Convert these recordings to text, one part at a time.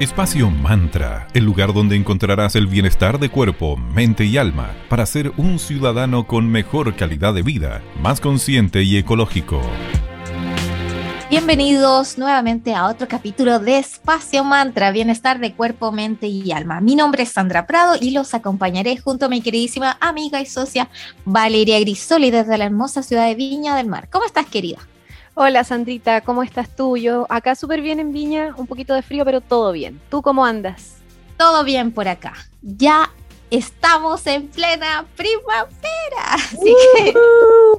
Espacio Mantra, el lugar donde encontrarás el bienestar de cuerpo, mente y alma para ser un ciudadano con mejor calidad de vida, más consciente y ecológico. Bienvenidos nuevamente a otro capítulo de Espacio Mantra, bienestar de cuerpo, mente y alma. Mi nombre es Sandra Prado y los acompañaré junto a mi queridísima amiga y socia Valeria Grisoli desde la hermosa ciudad de Viña del Mar. ¿Cómo estás, querida? Hola Sandrita, ¿cómo estás tú? Yo acá súper bien en Viña, un poquito de frío, pero todo bien. ¿Tú cómo andas? Todo bien por acá. Ya estamos en plena primavera. Así que.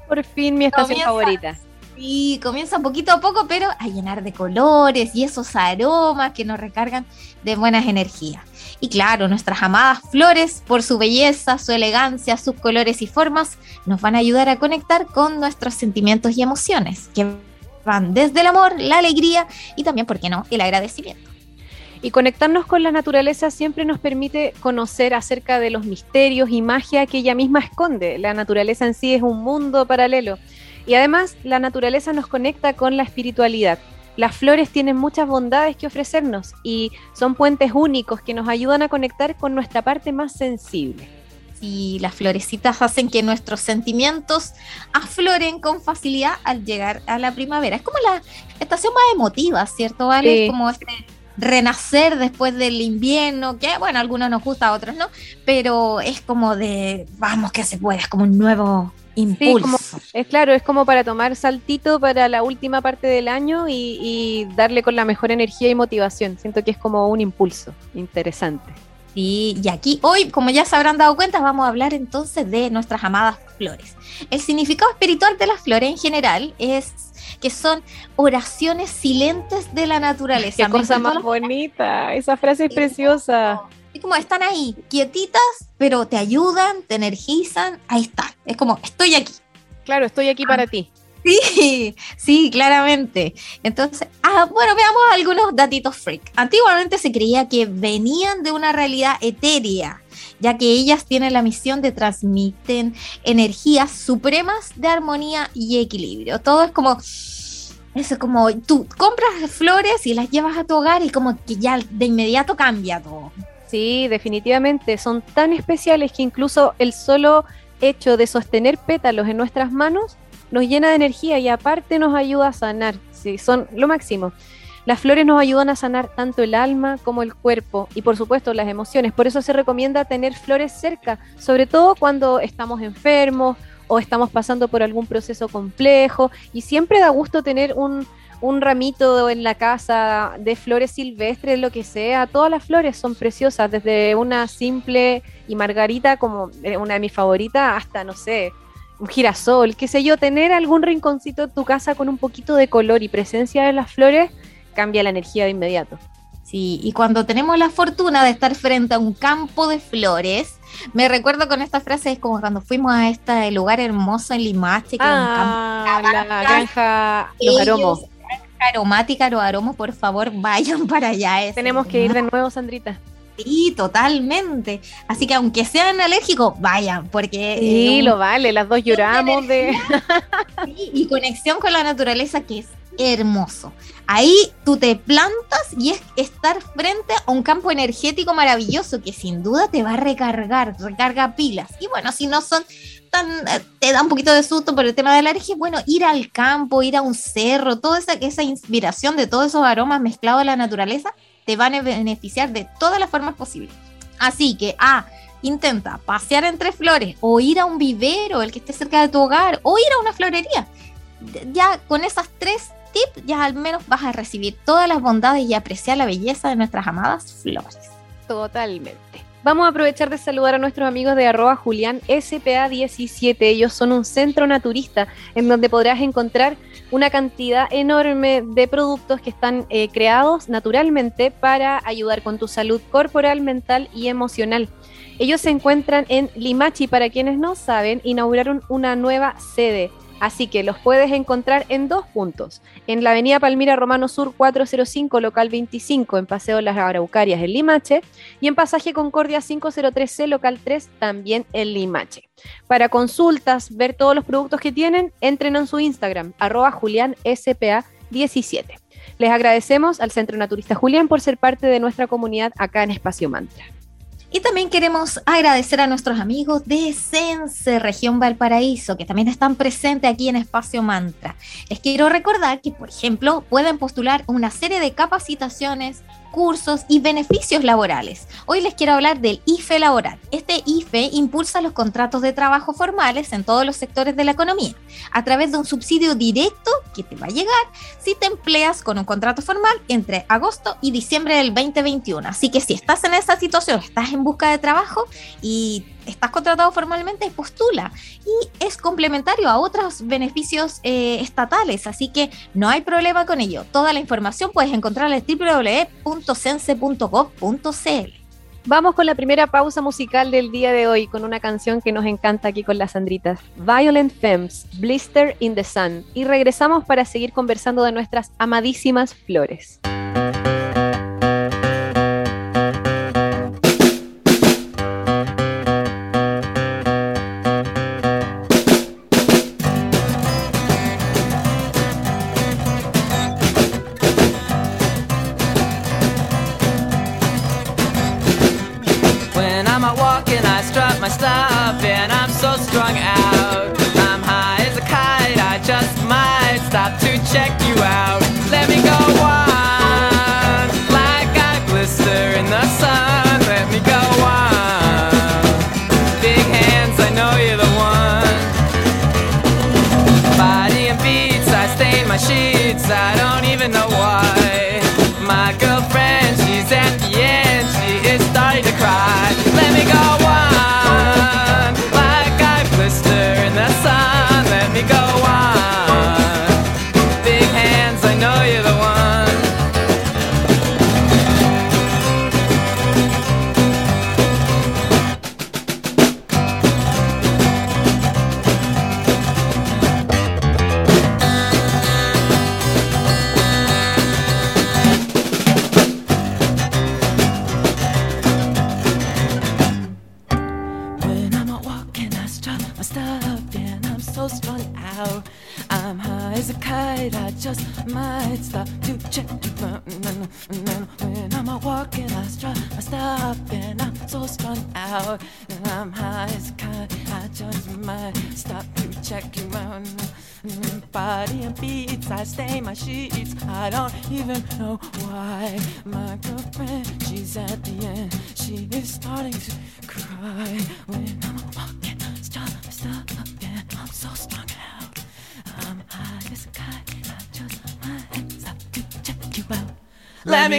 Por fin mi estación favorita. Sí, comienza poquito a poco, pero a llenar de colores y esos aromas que nos recargan de buenas energías. Y claro, nuestras amadas flores, por su belleza, su elegancia, sus colores y formas, nos van a ayudar a conectar con nuestros sentimientos y emociones, que van desde el amor, la alegría y también, ¿por qué no?, el agradecimiento. Y conectarnos con la naturaleza siempre nos permite conocer acerca de los misterios y magia que ella misma esconde. La naturaleza en sí es un mundo paralelo. Y además la naturaleza nos conecta con la espiritualidad. Las flores tienen muchas bondades que ofrecernos y son puentes únicos que nos ayudan a conectar con nuestra parte más sensible y las florecitas hacen que nuestros sentimientos afloren con facilidad al llegar a la primavera. Es como la estación más emotiva, ¿cierto? ¿Vale? Es como este renacer después del invierno, que bueno, a algunos nos gusta, a otros no, pero es como de, vamos que se puede, es como un nuevo impulso. es claro, es como para tomar saltito para la última parte del año y, y darle con la mejor energía y motivación. Siento que es como un impulso interesante. Sí, y aquí hoy, como ya se habrán dado cuenta, vamos a hablar entonces de nuestras amadas flores. El significado espiritual de las flores en general es que son oraciones silentes de la naturaleza. Qué cosa más bonita, esa frase es preciosa. Y como están ahí, quietitas, pero te ayudan, te energizan, ahí están. Es como, estoy aquí. Claro, estoy aquí para ti. Sí, sí, claramente. Entonces, ah, bueno, veamos algunos datitos freak. Antiguamente se creía que venían de una realidad etérea, ya que ellas tienen la misión de transmiten energías supremas de armonía y equilibrio. Todo es como, eso es como, tú compras flores y las llevas a tu hogar y como que ya de inmediato cambia todo. Sí, definitivamente, son tan especiales que incluso el solo hecho de sostener pétalos en nuestras manos nos llena de energía y aparte nos ayuda a sanar, sí, son lo máximo. Las flores nos ayudan a sanar tanto el alma como el cuerpo y por supuesto las emociones. Por eso se recomienda tener flores cerca, sobre todo cuando estamos enfermos o estamos pasando por algún proceso complejo. Y siempre da gusto tener un, un ramito en la casa de flores silvestres, lo que sea. Todas las flores son preciosas, desde una simple y margarita como eh, una de mis favoritas hasta, no sé, un girasol, qué sé yo, tener algún rinconcito en tu casa con un poquito de color y presencia de las flores cambia la energía de inmediato. Sí, y cuando tenemos la fortuna de estar frente a un campo de flores, me recuerdo con esta frase, es como cuando fuimos a este lugar hermoso en Limache, que ah, un campo, la granja, los aromos. aromática, los aromos, por favor, vayan para allá. Tenemos que ir de nuevo, Sandrita. Sí, totalmente. Así que aunque sean alérgicos, vayan, porque... Sí, lo vale, las dos lloramos de... y conexión con la naturaleza que es hermoso. Ahí tú te plantas y es estar frente a un campo energético maravilloso que sin duda te va a recargar, recarga pilas. Y bueno, si no son tan, eh, te da un poquito de susto por el tema de la alergia, bueno, ir al campo, ir a un cerro, toda esa, esa inspiración de todos esos aromas mezclados a la naturaleza, te van a beneficiar de todas las formas posibles. Así que, ah, intenta pasear entre flores o ir a un vivero, el que esté cerca de tu hogar, o ir a una florería. Ya con esas tres tips, ya al menos vas a recibir todas las bondades y apreciar la belleza de nuestras amadas flores. Totalmente. Vamos a aprovechar de saludar a nuestros amigos de arroba Julián SPA17. Ellos son un centro naturista en donde podrás encontrar una cantidad enorme de productos que están eh, creados naturalmente para ayudar con tu salud corporal, mental y emocional. Ellos se encuentran en Limachi, para quienes no saben, inauguraron una nueva sede Así que los puedes encontrar en dos puntos. En la avenida Palmira Romano Sur 405, local 25, en Paseo Las Araucarias, en Limache. Y en Pasaje Concordia 503C, local 3, también en Limache. Para consultas, ver todos los productos que tienen, entren en su Instagram, arroba julianspa17. Les agradecemos al Centro Naturista Julián por ser parte de nuestra comunidad acá en Espacio Mantra. Y también queremos agradecer a nuestros amigos de Sense Región Valparaíso, que también están presentes aquí en Espacio Mantra. Les quiero recordar que, por ejemplo, pueden postular una serie de capacitaciones, cursos y beneficios laborales. Hoy les quiero hablar del IFE laboral. Este IFE impulsa los contratos de trabajo formales en todos los sectores de la economía a través de un subsidio directo que te va a llegar si te empleas con un contrato formal entre agosto y diciembre del 2021. Así que si estás en esa situación, estás en busca de trabajo y estás contratado formalmente, postula. Y es complementario a otros beneficios eh, estatales, así que no hay problema con ello. Toda la información puedes encontrarla en www.sense.gov.cl. Vamos con la primera pausa musical del día de hoy con una canción que nos encanta aquí con las Sandritas, Violent Femmes, Blister in the Sun, y regresamos para seguir conversando de nuestras amadísimas flores.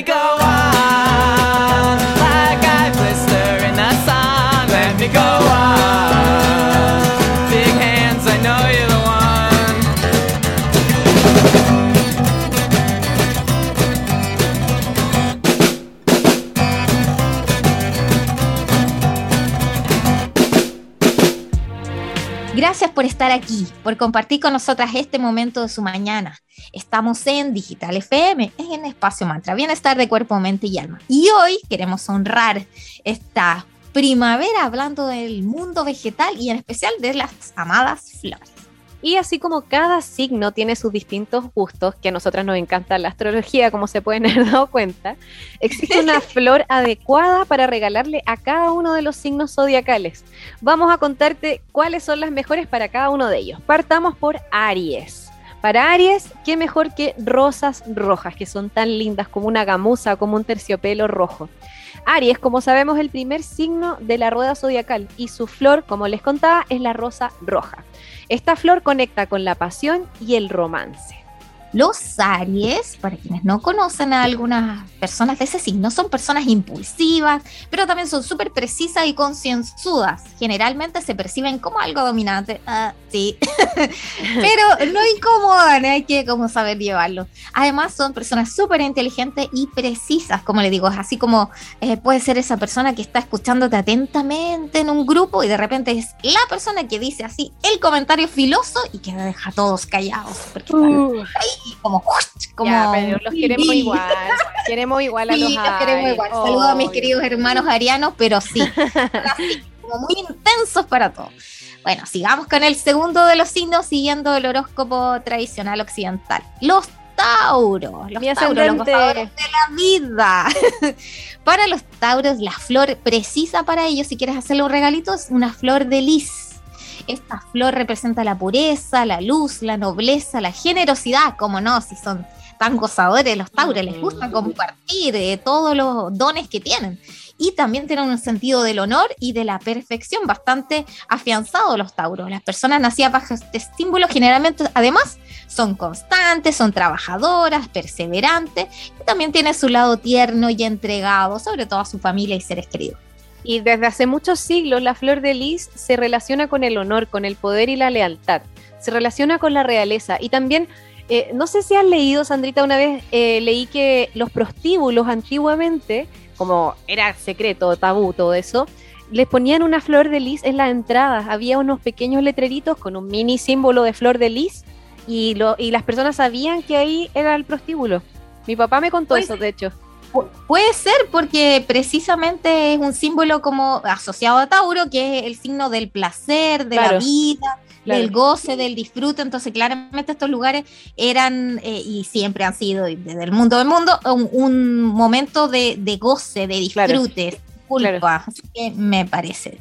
Go por estar aquí, por compartir con nosotras este momento de su mañana. Estamos en Digital FM, en Espacio Mantra, Bienestar de Cuerpo, Mente y Alma. Y hoy queremos honrar esta primavera hablando del mundo vegetal y en especial de las amadas flores. Y así como cada signo tiene sus distintos gustos, que a nosotras nos encanta la astrología, como se pueden haber dado cuenta, existe una flor adecuada para regalarle a cada uno de los signos zodiacales. Vamos a contarte cuáles son las mejores para cada uno de ellos. Partamos por Aries. Para Aries, qué mejor que rosas rojas, que son tan lindas como una gamuza o como un terciopelo rojo. Aries, como sabemos, el primer signo de la rueda zodiacal y su flor, como les contaba, es la rosa roja. Esta flor conecta con la pasión y el romance. Los Aries, para quienes no conocen a algunas personas de ese signo, son personas impulsivas, pero también son súper precisas y concienzudas. Generalmente se perciben como algo dominante, ah, sí, pero no incomodan, hay que como saber llevarlo. Además son personas súper inteligentes y precisas, como le digo, es así como eh, puede ser esa persona que está escuchándote atentamente en un grupo y de repente es la persona que dice así el comentario filoso y que deja a todos callados, porque uh. ahí como, como los queremos igual, queremos igual a los, queremos igual. Saludos a mis queridos hermanos arianos, pero sí, como muy intensos para todos. Bueno, sigamos con el segundo de los signos, siguiendo el horóscopo tradicional occidental. Los Tauros. Los Mi Tauros, los gozadores de la vida. para los Tauros, la flor precisa para ellos, si quieres hacerle un regalito, es una flor de lis. Esta flor representa la pureza, la luz, la nobleza, la generosidad, como no, si son tan gozadores los Tauros, les gusta compartir eh, todos los dones que tienen. Y también tienen un sentido del honor y de la perfección bastante afianzado los Tauros. Las personas nacidas bajo este símbolo generalmente, además, son constantes, son trabajadoras, perseverantes, y también tiene su lado tierno y entregado, sobre todo a su familia y seres queridos. Y desde hace muchos siglos la flor de lis se relaciona con el honor, con el poder y la lealtad. Se relaciona con la realeza. Y también, eh, no sé si has leído, Sandrita, una vez eh, leí que los prostíbulos antiguamente, como era secreto, tabú, todo eso, les ponían una flor de lis en la entrada. Había unos pequeños letreritos con un mini símbolo de flor de lis y, lo, y las personas sabían que ahí era el prostíbulo. Mi papá me contó Pues- eso, de hecho. Pu- Puede ser porque precisamente es un símbolo como asociado a Tauro, que es el signo del placer, de Claro, la vida, claro. del goce, del disfrute. Entonces, claramente estos lugares eran eh, y siempre han sido desde el mundo del mundo un, un momento de, de goce, de Claro, disfrute, culpa. Así que me parece.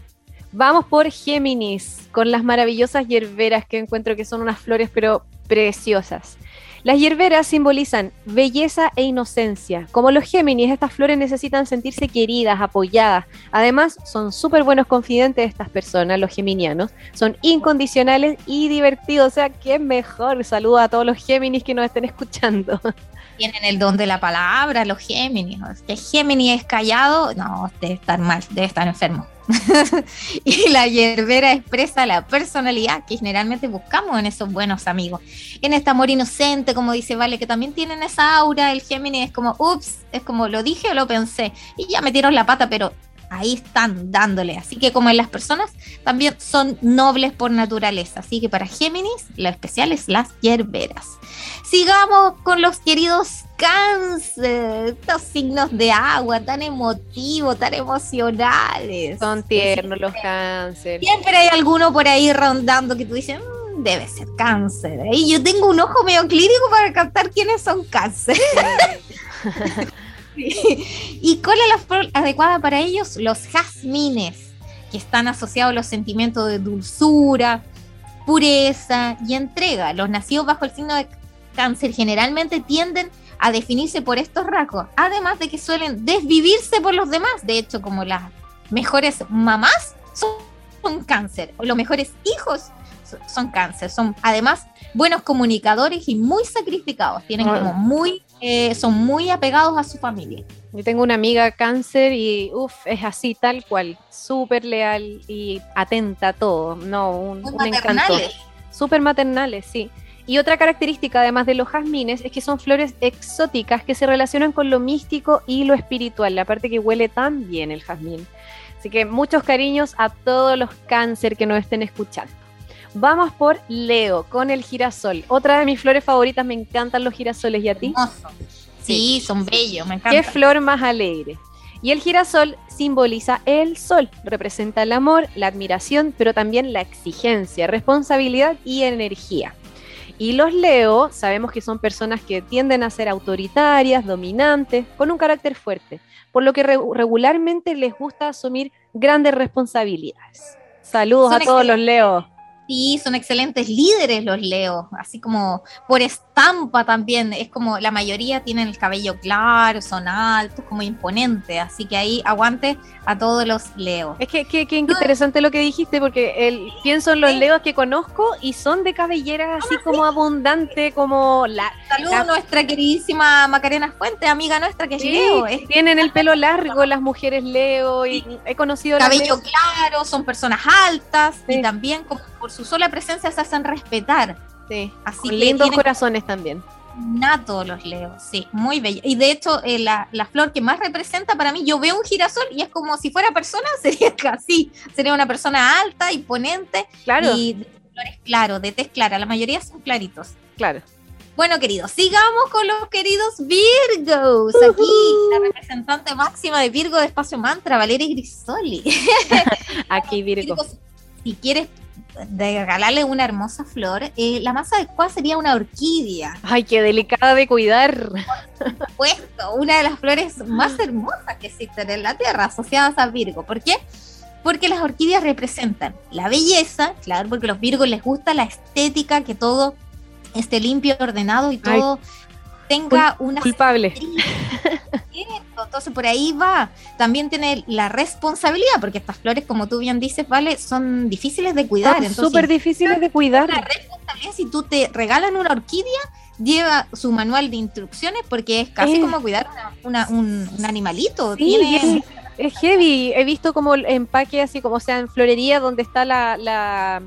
Vamos por Géminis, con las maravillosas hierberas que encuentro que son unas flores pero preciosas. Las hierberas simbolizan belleza e inocencia. Como los Géminis, estas flores necesitan sentirse queridas, apoyadas. Además, son súper buenos confidentes estas personas, los geminianos. Son incondicionales y divertidos. O sea, qué mejor. Saludo a todos los Géminis que nos estén escuchando. Tienen el don de la palabra, los Géminis. Que Géminis es callado, no, debe estar mal, debe estar enfermo. y la hierbera expresa la personalidad que generalmente buscamos en esos buenos amigos. En este amor inocente, como dice Vale, que también tienen esa aura, el Géminis es como, ups, es como lo dije o lo pensé. Y ya metieron la pata, pero ahí están dándole. Así que como en las personas, también son nobles por naturaleza. Así que para Géminis, lo especial es las hierberas. Sigamos con los queridos cáncer, estos signos de agua tan emotivos, tan emocionales. Son tiernos los cáncer. Siempre hay alguno por ahí rondando que tú dices, "Mm, debe ser cáncer. Y yo tengo un ojo medio clínico para captar quiénes son cáncer. ¿Y cuál es la adecuada para ellos? Los jazmines, que están asociados a los sentimientos de dulzura, pureza y entrega. Los nacidos bajo el signo de cáncer generalmente tienden a definirse por estos rasgos, además de que suelen desvivirse por los demás. De hecho, como las mejores mamás son, cáncer, o los mejores hijos so- son cáncer. Son además buenos comunicadores y muy sacrificados. Tienen Ah. como muy, eh, son muy apegados a su familia. Yo tengo una amiga cáncer y uff, es así, tal cual, súper leal y atenta a todo. No, un, un encanto. Súper maternales, sí. Y otra característica, además de los jazmines, es que son flores exóticas que se relacionan con lo místico y lo espiritual. La parte que huele tan bien el jazmín. Así que muchos cariños a todos los cáncer que nos estén escuchando. Vamos por Leo con el girasol. Otra de mis flores favoritas, me encantan los girasoles. ¿Y a ti? Hermoso. Sí, son bellos, me ¿Qué encanta. flor más alegre? Y el girasol simboliza el sol, representa el amor, la admiración, pero también la exigencia, responsabilidad y energía. Y los Leo sabemos que son personas que tienden a ser autoritarias, dominantes, con un carácter fuerte, por lo que re- regularmente les gusta asumir grandes responsabilidades. Saludos Son a todos los Leo. Sí, son excelentes líderes los Leo, así como por estampa también, es como la mayoría tienen el cabello claro, son altos, como imponentes, así que ahí aguante a todos los Leo. Es que, que- que interesante lo que dijiste, porque el, pienso en los Sí. leos que conozco y son de cabellera así como abundante, como la, Saludos La- nuestra queridísima Macarena Fuentes, amiga nuestra que es Sí, Leo, es tienen el pelo largo las mujeres leo y he conocido las cabello claro, son personas altas Sí. y también como por su sola presencia se hacen respetar, sí, así con lindos corazones también. nato los Leo, sí, muy bello. Y de hecho, eh, la, la flor que más representa para mí, yo veo un girasol y es como si fuera persona, sería casi, sería una persona alta, imponente Claro, y de colores claros, de tez clara, la mayoría son claritos. claro. Bueno, queridos, sigamos con los queridos Virgos. Aquí la representante máxima de Virgo de Espacio Mantra, Valeria Grisoli. Aquí Virgo. Virgos, si quieres de regalarle una hermosa flor, eh, la más adecuada sería una orquídea. Ay, qué delicada de cuidar. Puesto, una de las flores más hermosas que existen en la Tierra, asociadas a Virgo. ¿Por qué? Porque las orquídeas representan la belleza, claro, porque a los Virgos les gusta la estética, que todo esté limpio, ordenado y todo tenga una Culpable. Entonces por ahí va. También tiene la responsabilidad, porque estas flores, como tú bien dices, vale, son difíciles de cuidar. Son súper difíciles de cuidar. la responsabilidad, si tú te regalan una orquídea, lleva su manual de instrucciones, porque es casi Eh. como cuidar una- una- un, un animalito. Sí, Tiene- es, es heavy. He visto como el empaque así como o sea en florería donde está la, la-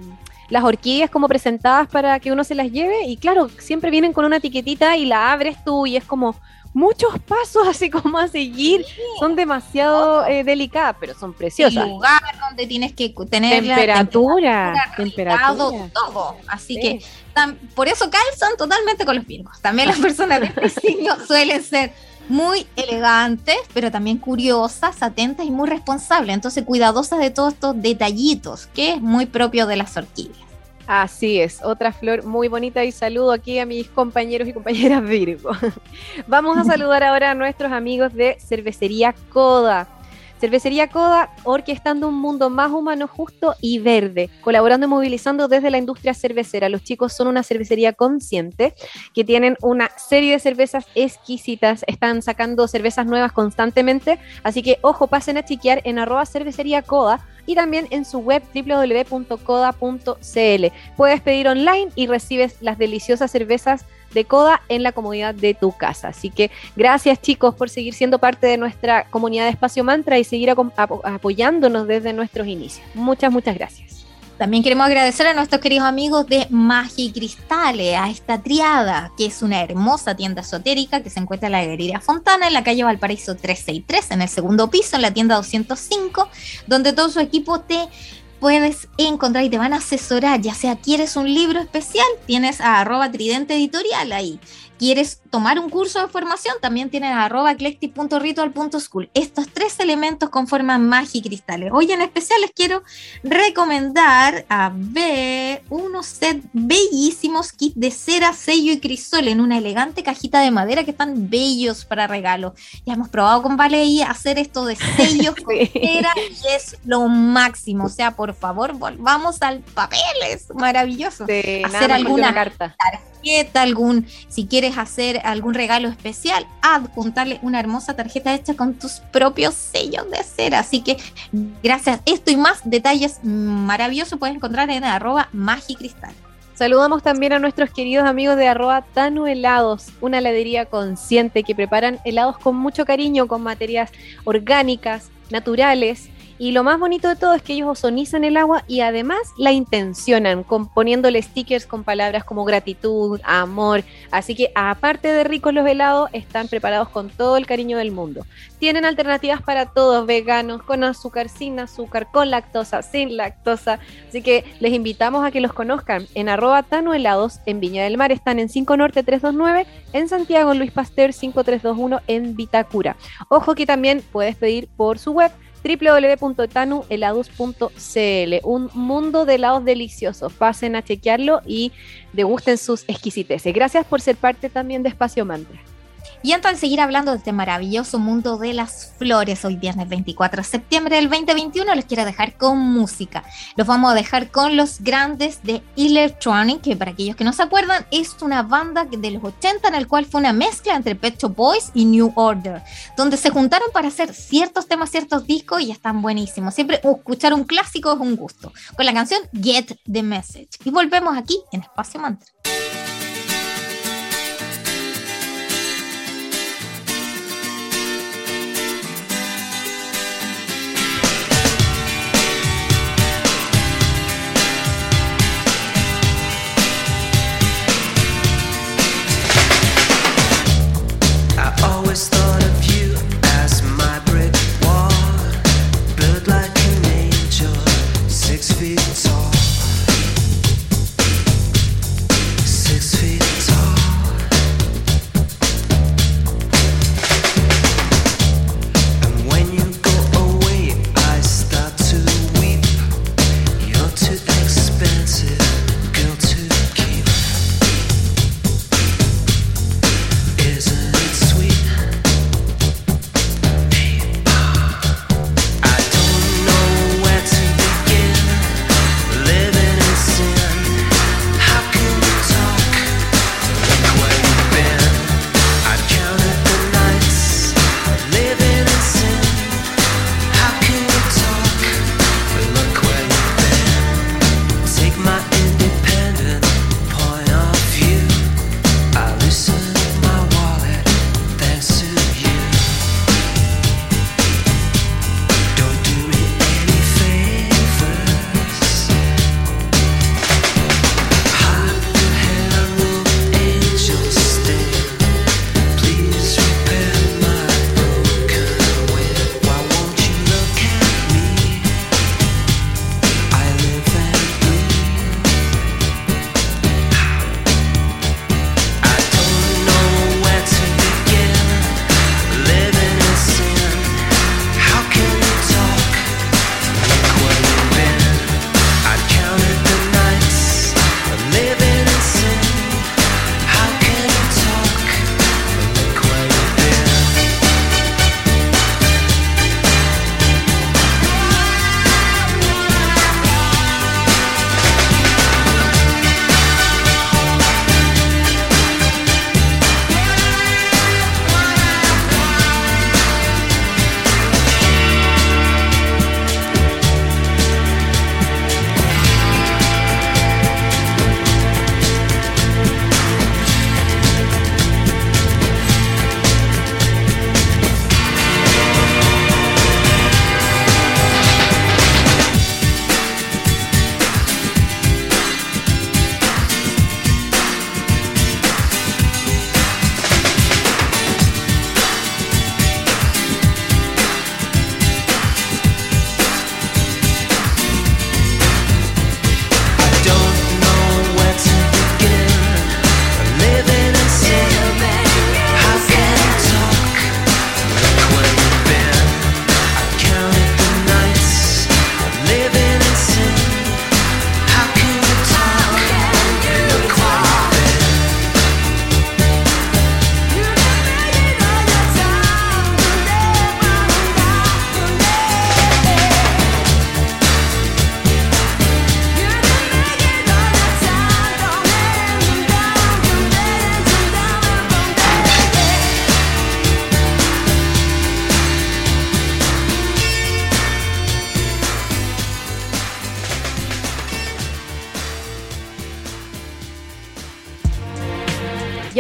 las orquídeas como presentadas para que uno se las lleve y claro, siempre vienen con una etiquetita y la abres tú y es como muchos pasos así como a seguir. Son demasiado eh, delicadas, pero son el preciosas. lugar donde tienes que tener la Temperatura, temperatura, temperatura. todo. Así Sí. que tam- por eso calzan totalmente con los virgos. También las personas de este signo suelen ser muy elegantes, pero también curiosas, atentas y muy responsables. Entonces, cuidadosas de todos estos detallitos, que es muy propio de las orquídeas. Así es, otra flor muy bonita y saludo aquí a mis compañeros y compañeras Virgo. Vamos a saludar ahora a nuestros amigos de Cervecería Coda. Cervecería Coda, orquestando un mundo más humano, justo y verde, colaborando y movilizando desde la industria cervecera. Los chicos son una cervecería consciente que tienen una serie de cervezas exquisitas, están sacando cervezas nuevas constantemente, así que ojo, pasen a chequear en arroba cervecería Coda y también en su web www.coda.cl. Puedes pedir online y recibes las deliciosas cervezas de Coda en la comodidad de tu casa. Así que gracias chicos por seguir siendo parte de nuestra comunidad de Espacio Mantra y seguir apo- apo- apoyándonos desde nuestros inicios. Muchas, muchas gracias. También queremos agradecer a nuestros queridos amigos de Magia y Cristales, a esta triada, que es una hermosa tienda esotérica que se encuentra en la Galería Fontana, en la calle Valparaíso 363, en el segundo piso, en la tienda 205, donde todo su equipo te puedes encontrar y te van a asesorar, ya sea quieres un libro especial, tienes a arroba tridente editorial ahí. ¿Quieres tomar un curso de formación? También tienes arroba eclectic.ritual.school. Estos tres elementos conforman magia y cristales. Hoy en especial les quiero recomendar a ver unos set bellísimos kits de cera, sello y crisol en una elegante cajita de madera que están bellos para regalo. Ya hemos probado con Vale y hacer esto de sellos con Sí. cera y es lo máximo. O sea, por favor, volvamos al papel. Es maravilloso De Hacer alguna- una carta. Algún, si quieres hacer algún regalo especial, adjuntarle una hermosa tarjeta hecha con tus propios sellos de cera. Así que gracias. Esto y más detalles maravillosos puedes encontrar en arroba magicristal. Saludamos también a nuestros queridos amigos de arroba Tanu Helados, una heladería consciente que preparan helados con mucho cariño, con materias orgánicas, naturales. Y lo más bonito de todo es que ellos ozonizan el agua y además la intencionan, con, poniéndole stickers con palabras como gratitud, amor. Así que aparte de ricos los helados, están preparados con todo el cariño del mundo. Tienen alternativas para todos, veganos, con azúcar, sin azúcar, con lactosa, sin lactosa. Así que les invitamos a que los conozcan en arroba Tano Helados en Viña del Mar. Están en 5 Norte 329, en Santiago Luis Pasteur 5321 en Vitacura. Ojo que también puedes pedir por su web www.tanuhelados.cl Un mundo de helados deliciosos. Pasen a chequearlo y degusten sus exquisiteces. Gracias por ser parte también de Espacio Mantra. Y antes de seguir hablando de este maravilloso mundo de las flores, hoy viernes 24 de septiembre del 2021, les quiero dejar con música. Los vamos a dejar con los grandes de Electronic, que para aquellos que no se acuerdan, es una banda de los 80 en el cual fue una mezcla entre Pet Shop Boys y New Order, donde se juntaron para hacer ciertos temas, ciertos discos y están buenísimos. Siempre escuchar un clásico es un gusto. Con la canción Get the Message. Y volvemos aquí en Espacio Mantra.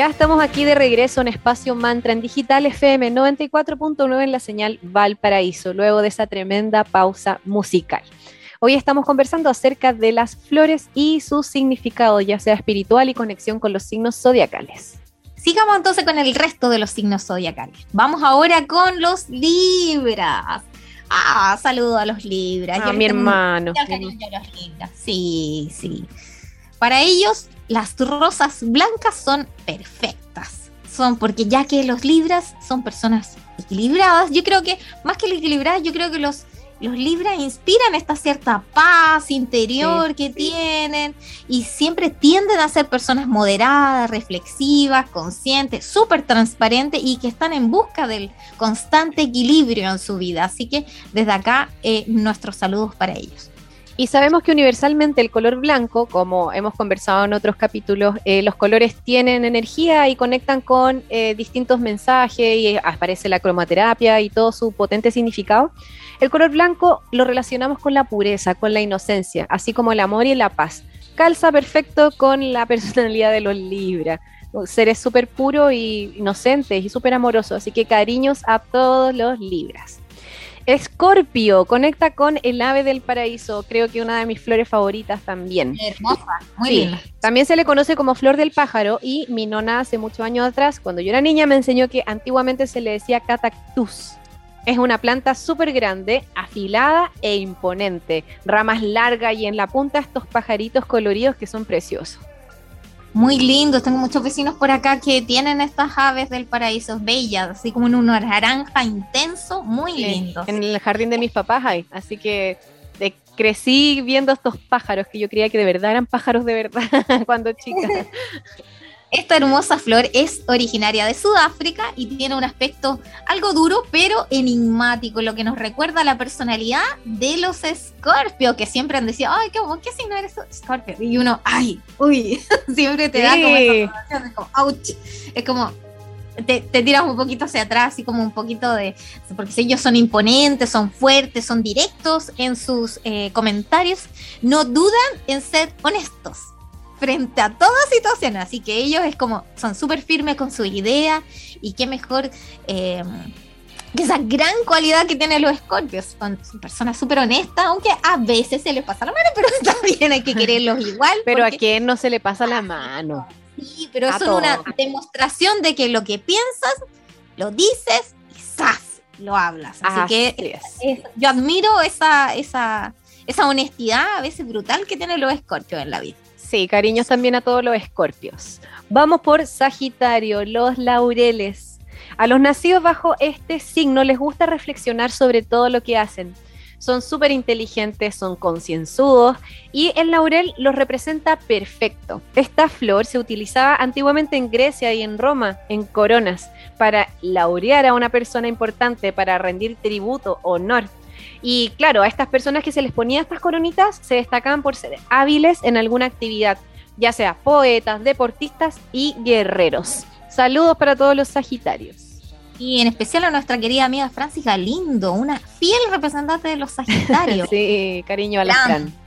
Ya estamos aquí de regreso en Espacio Mantra en Digital FM 94.9 en la señal Valparaíso, luego de esa tremenda pausa musical. Hoy estamos conversando acerca de las flores y su significado, ya sea espiritual y conexión con los signos zodiacales. Sigamos entonces con el resto de los signos zodiacales. Vamos ahora con los Libras. Ah, saludo a los Libras. A Ah, mi les tengo hermano. a los Libras. Sí, sí. Para ellos, las rosas blancas son perfectas. Son porque ya que los Libras son personas equilibradas, yo creo que más que equilibradas, yo creo que los, los Libras inspiran esta cierta paz interior que tienen y siempre tienden a ser personas moderadas, reflexivas, conscientes, súper transparentes y que están en busca del constante equilibrio en su vida. Así que desde acá, eh, nuestros saludos para ellos. Y sabemos que universalmente el color blanco, como hemos conversado en otros capítulos, eh, los colores tienen energía y conectan con eh, distintos mensajes y aparece la cromaterapia y todo su potente significado. El color blanco lo relacionamos con la pureza, con la inocencia, así como el amor y la paz. Calza perfecto con la personalidad de los Libra. Seres súper puros y inocentes y súper amorosos. Así que cariños a todos los Libras. Escorpio conecta con el ave del paraíso, creo que una de mis flores favoritas también. Hermosa, muy Sí, linda. También se le conoce como flor del pájaro y mi nona hace muchos años atrás, cuando yo era niña, me enseñó que antiguamente se le decía catactus. Es una planta súper grande, afilada e imponente, ramas largas y en la punta estos pajaritos coloridos que son preciosos. Muy lindos. Tengo muchos vecinos por acá que tienen estas aves del paraíso bellas, así como en un naranja intenso, muy lindo. En el jardín de mis papás hay, así que crecí viendo estos pájaros que yo creía que de verdad eran pájaros de verdad cuando chica. Esta hermosa flor es originaria de Sudáfrica y tiene un aspecto algo duro, pero enigmático, lo que nos recuerda a la personalidad de los escorpios, que siempre han dicho, ay, ¿qué, ¿qué signo eres tú? Escorpio. Y uno, ay, uy, siempre te da como esa es como, ouch. Es como, te, te tiras un poquito hacia atrás, así como un poquito de, porque si ellos son imponentes, son fuertes, son directos en sus eh, comentarios, no dudan en ser honestos frente a toda situación. Así que ellos es como, son súper firmes con su idea y qué mejor eh, que esa gran cualidad que tienen los escorpios. Son personas súper honestas, aunque a veces se les pasa la mano, pero también hay que quererlos igual. Pero a quién no se le pasa la mano. Sí, pero eso es una demostración de que lo que piensas, lo dices y ¡zas! lo hablas. Así que Así es. es- yo admiro esa, esa, esa honestidad a veces brutal que tienen los escorpios en la vida. Sí, cariños también a todos los escorpios. Vamos por Sagitario, los laureles. A los nacidos bajo este signo les gusta reflexionar sobre todo lo que hacen. Son súper inteligentes, son concienzudos y el laurel los representa perfecto. Esta flor se utilizaba antiguamente en Grecia y en Roma, en coronas, para laurear a una persona importante, para rendir tributo, honor. Y claro, a estas personas que se les ponía estas coronitas se destacaban por ser hábiles en alguna actividad, ya sea poetas, deportistas y guerreros. Saludos para todos los Sagitarios. Y en especial a nuestra querida amiga Francis Galindo, una fiel representante de los Sagitarios. Sí, cariño a la. Fran.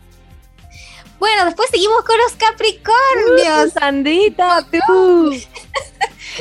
Bueno, después seguimos con los Capricornios. Sandita, tú.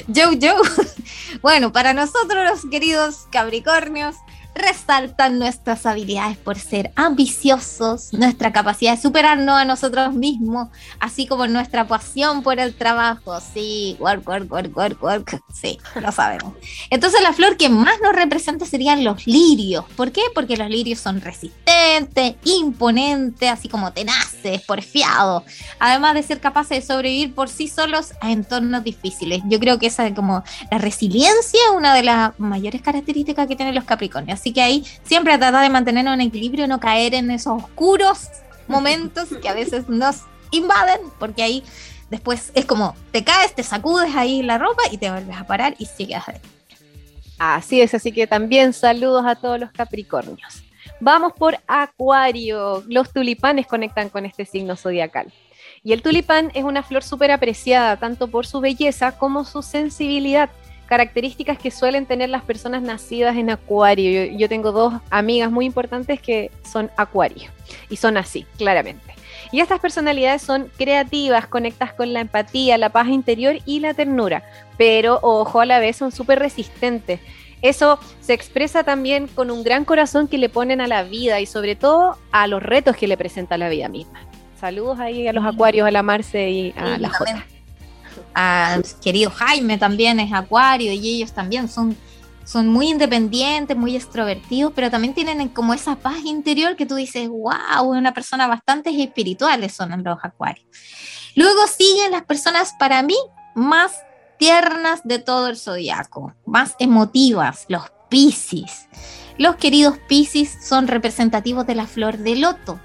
Yo, yo. Bueno, para nosotros los queridos Capricornios, resaltan nuestras habilidades por ser ambiciosos, nuestra capacidad de superarnos a nosotros mismos, así como nuestra pasión por el trabajo. Sí, work, work, work, work, work. Sí, lo sabemos. Entonces la flor que más nos representa serían los lirios. ¿Por qué? Porque los lirios son resistentes, imponentes, así como tenaces, porfiados, además de ser capaces de sobrevivir por sí solos a entornos difíciles. Yo creo que esa es como la resiliencia es una de las mayores características que tienen los Capricornios. Así que ahí siempre tratar de mantenernos en equilibrio, no caer en esos oscuros momentos que a veces nos invaden, porque ahí después es como te caes, te sacudes ahí la ropa y te vuelves a parar y sigues adelante. Así es, así que también saludos a todos los Capricornios. Vamos por Acuario. Los tulipanes conectan con este signo zodiacal. Y el tulipán es una flor súper apreciada tanto por su belleza como su sensibilidad, características que suelen tener las personas nacidas en Acuario. Yo, yo tengo dos amigas muy importantes que son Acuario y son así, claramente. Y estas personalidades son creativas, conectas con la empatía, la paz interior y la ternura, pero ojo a la vez son súper resistentes. Eso se expresa también con un gran corazón que le ponen a la vida y sobre todo a los retos que le presenta la vida misma. Saludos ahí a los acuarios, a la Marce y a la. Jota. A querido Jaime también es acuario y ellos también son, son muy independientes, muy extrovertidos, pero también tienen como esa paz interior que tú dices, wow, una persona bastante espirituales son los acuarios. Luego siguen las personas para mí más tiernas de todo el zodiaco, más emotivas, los Piscis. Los queridos Piscis son representativos de la flor de loto,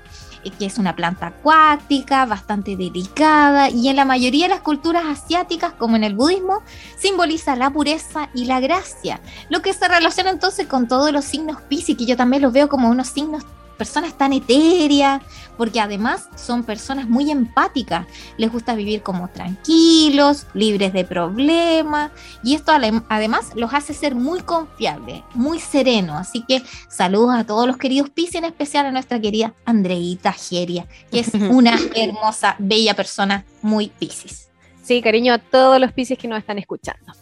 que es una planta acuática, bastante delicada, y en la mayoría de las culturas asiáticas, como en el budismo, simboliza la pureza y la gracia, lo que se relaciona entonces con todos los signos Piscis, que yo también los veo como unos signos personas tan etéreas, porque además son personas muy empáticas, les gusta vivir como tranquilos, libres de problemas, y esto además los hace ser muy confiables, muy serenos. Así que saludos a todos los queridos Piscis, en especial a nuestra querida Andreita Geria, que es una hermosa, bella persona muy Piscis. Sí, cariño a todos los piscis que nos están escuchando.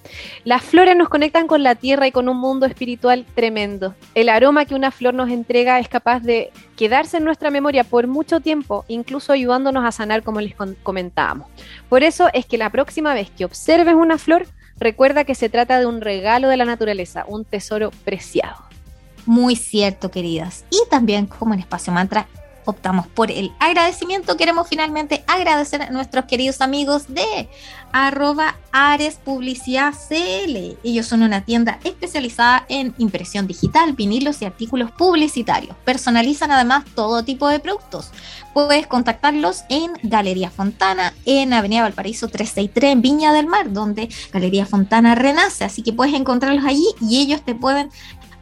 Las flores nos conectan con la tierra y con un mundo espiritual tremendo. El aroma que una flor nos entrega es capaz de quedarse en nuestra memoria por mucho tiempo, incluso ayudándonos a sanar como les comentábamos. Por eso es que la próxima vez que observes una flor, recuerda que se trata de un regalo de la naturaleza, un tesoro preciado. Muy cierto, queridas. Y también, como en Espacio Mantra, optamos por el agradecimiento. Queremos finalmente agradecer a nuestros queridos amigos de arroba Ares Publicidad CL. Ellos son una tienda especializada en impresión digital, vinilos y artículos publicitarios. Personalizan además todo tipo de productos. Puedes contactarlos en Galería Fontana, en Avenida Valparaíso 363, en Viña del Mar, donde Galería Fontana renace. Así que puedes encontrarlos allí y ellos te pueden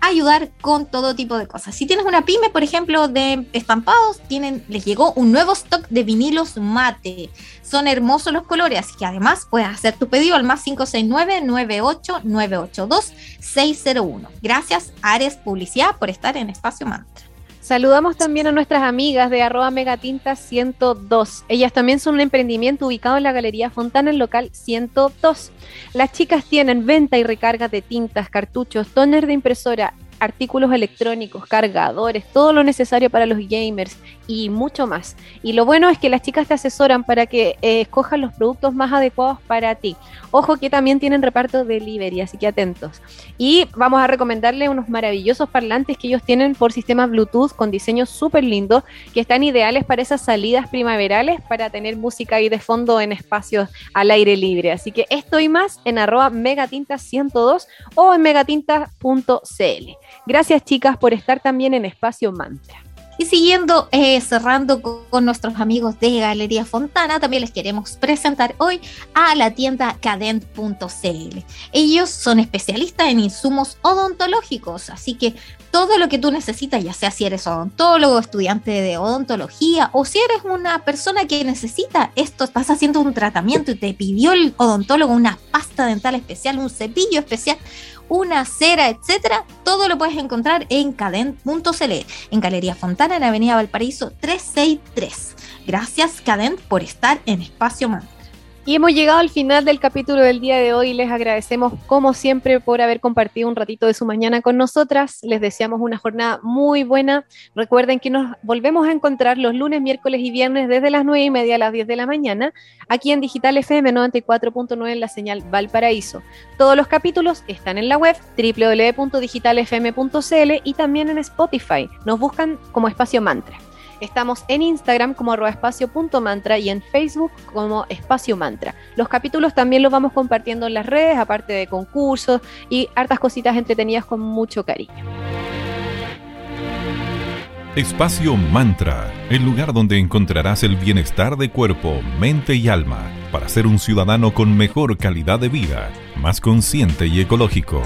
ayudar con todo tipo de cosas. Si tienes una pyme, por ejemplo, de estampados, tienen, les llegó un nuevo stock de vinilos mate. Son hermosos los colores, así que además puedes hacer tu pedido al más 569-98-982-601. Gracias, Ares Publicidad, por estar en Espacio Mantra. Saludamos también a nuestras amigas de arroba megatinta 102. Ellas también son un emprendimiento ubicado en la Galería Fontana, en local 102. Las chicas tienen venta y recarga de tintas, cartuchos, toner de impresora, artículos electrónicos, cargadores, todo lo necesario para los gamers y mucho más. Y lo bueno es que las chicas te asesoran para que eh, escojas los productos más adecuados para ti. Ojo que también tienen reparto delivery, así que atentos. Y vamos a recomendarle unos maravillosos parlantes que ellos tienen por sistema Bluetooth con diseño súper lindo, que están ideales para esas salidas primaverales, para tener música ahí de fondo en espacios al aire libre. Así que esto y más en arroba megatinta102 o en megatinta.cl. Gracias chicas por estar también en Espacio Mantra. Y siguiendo, eh, cerrando con, nuestros amigos de Galería Fontana, también les queremos presentar hoy a la tienda cadent.cl. Ellos son especialistas en insumos odontológicos, así que todo lo que tú necesitas, ya sea si eres odontólogo, estudiante de odontología o si eres una persona que necesita esto, estás haciendo un tratamiento y te pidió el odontólogo una pasta dental especial, un cepillo especial, una cera, etcétera, todo lo puedes encontrar en cadent.cl, en Galería Fontana, en Avenida Valparaíso 363. Gracias, Cadent, por estar en Espacio Mantra. Y hemos llegado al final del capítulo del día de hoy. Les agradecemos, como siempre, por haber compartido un ratito de su mañana con nosotras. Les deseamos una jornada muy buena. Recuerden que nos volvemos a encontrar los lunes, miércoles y viernes desde las 9 y media a las 10 de la mañana, aquí en Digital FM 94.9 en la señal Valparaíso. Todos los capítulos están en la web www.digitalfm.cl y también en Spotify. Nos buscan como Espacio Mantra. Estamos en Instagram como espacio.mantra y en Facebook como espacio mantra. Los capítulos también los vamos compartiendo en las redes, aparte de concursos y hartas cositas entretenidas con mucho cariño. Espacio Mantra, el lugar donde encontrarás el bienestar de cuerpo, mente y alma para ser un ciudadano con mejor calidad de vida, más consciente y ecológico.